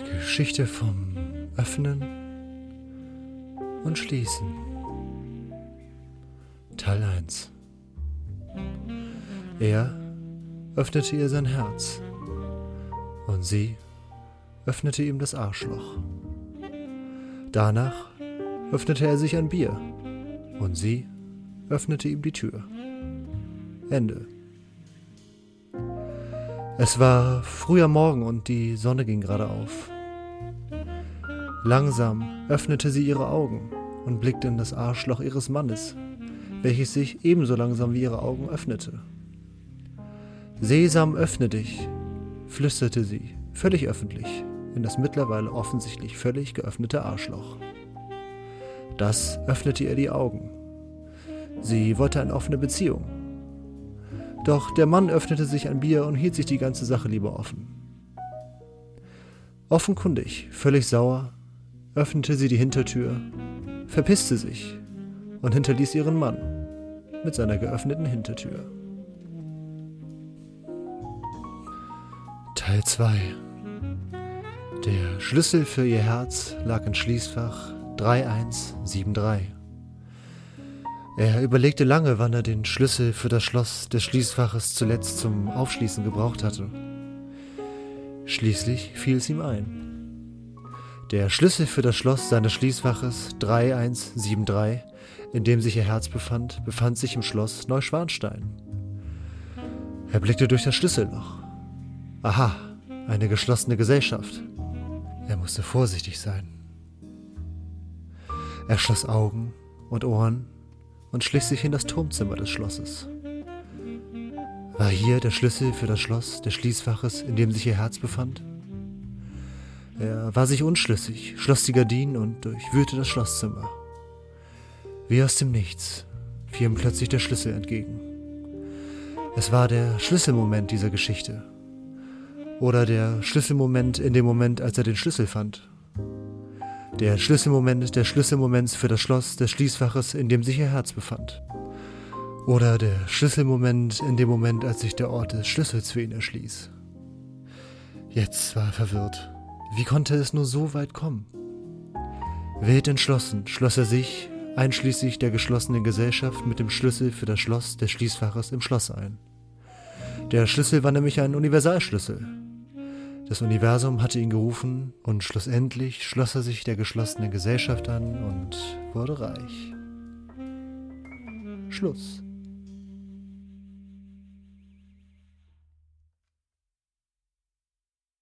Geschichte vom Öffnen und Schließen. Teil 1 Er öffnete ihr sein Herz und sie öffnete ihm das Arschloch. Danach öffnete er sich ein Bier und sie öffnete ihm die Tür. Ende. Es war früher Morgen und die Sonne ging gerade auf. Langsam öffnete sie ihre Augen und blickte in das Arschloch ihres Mannes, welches sich ebenso langsam wie ihre Augen öffnete. Sesam, öffne dich, flüsterte sie, völlig öffentlich, in das mittlerweile offensichtlich völlig geöffnete Arschloch. Das öffnete ihr die Augen. Sie wollte eine offene Beziehung, doch der Mann öffnete sich ein Bier und hielt sich die ganze Sache lieber offen. Offenkundig, völlig sauer, öffnete sie die Hintertür, verpisste sich und hinterließ ihren Mann mit seiner geöffneten Hintertür. Teil 2 Der Schlüssel für ihr Herz lag in Schließfach 3173. Er überlegte lange, wann er den Schlüssel für das Schloss des Schließfaches zuletzt zum Aufschließen gebraucht hatte. Schließlich fiel es ihm ein. Der Schlüssel für das Schloss seines Schließfaches 3173, in dem sich ihr Herz befand, befand sich im Schloss Neuschwanstein. Er blickte durch das Schlüsselloch. Aha, eine geschlossene Gesellschaft. Er musste vorsichtig sein. Er schloss Augen und Ohren und schlich sich in das Turmzimmer des Schlosses. War hier der Schlüssel für das Schloss des Schließfaches, in dem sich ihr Herz befand? Er war sich unschlüssig, schloss die Gardinen und durchwühlte das Schlosszimmer. Wie aus dem Nichts fiel ihm plötzlich der Schlüssel entgegen. Es war der Schlüsselmoment dieser Geschichte. Oder der Schlüsselmoment in dem Moment, als er den Schlüssel fand. Der Schlüsselmoment der Schlüsselmoments für das Schloss des Schließfaches, in dem sich ihr Herz befand. Oder der Schlüsselmoment in dem Moment, als sich der Ort des Schlüssels für ihn erschließ. Jetzt war er verwirrt. Wie konnte es nur so weit kommen? Wild entschlossen schloss er sich, einschließlich der geschlossenen Gesellschaft, mit dem Schlüssel für das Schloss des Schließfaches im Schloss ein. Der Schlüssel war nämlich ein Universalschlüssel, das Universum hatte ihn gerufen und schlussendlich schloss er sich der geschlossenen Gesellschaft an und wurde reich. Schluss.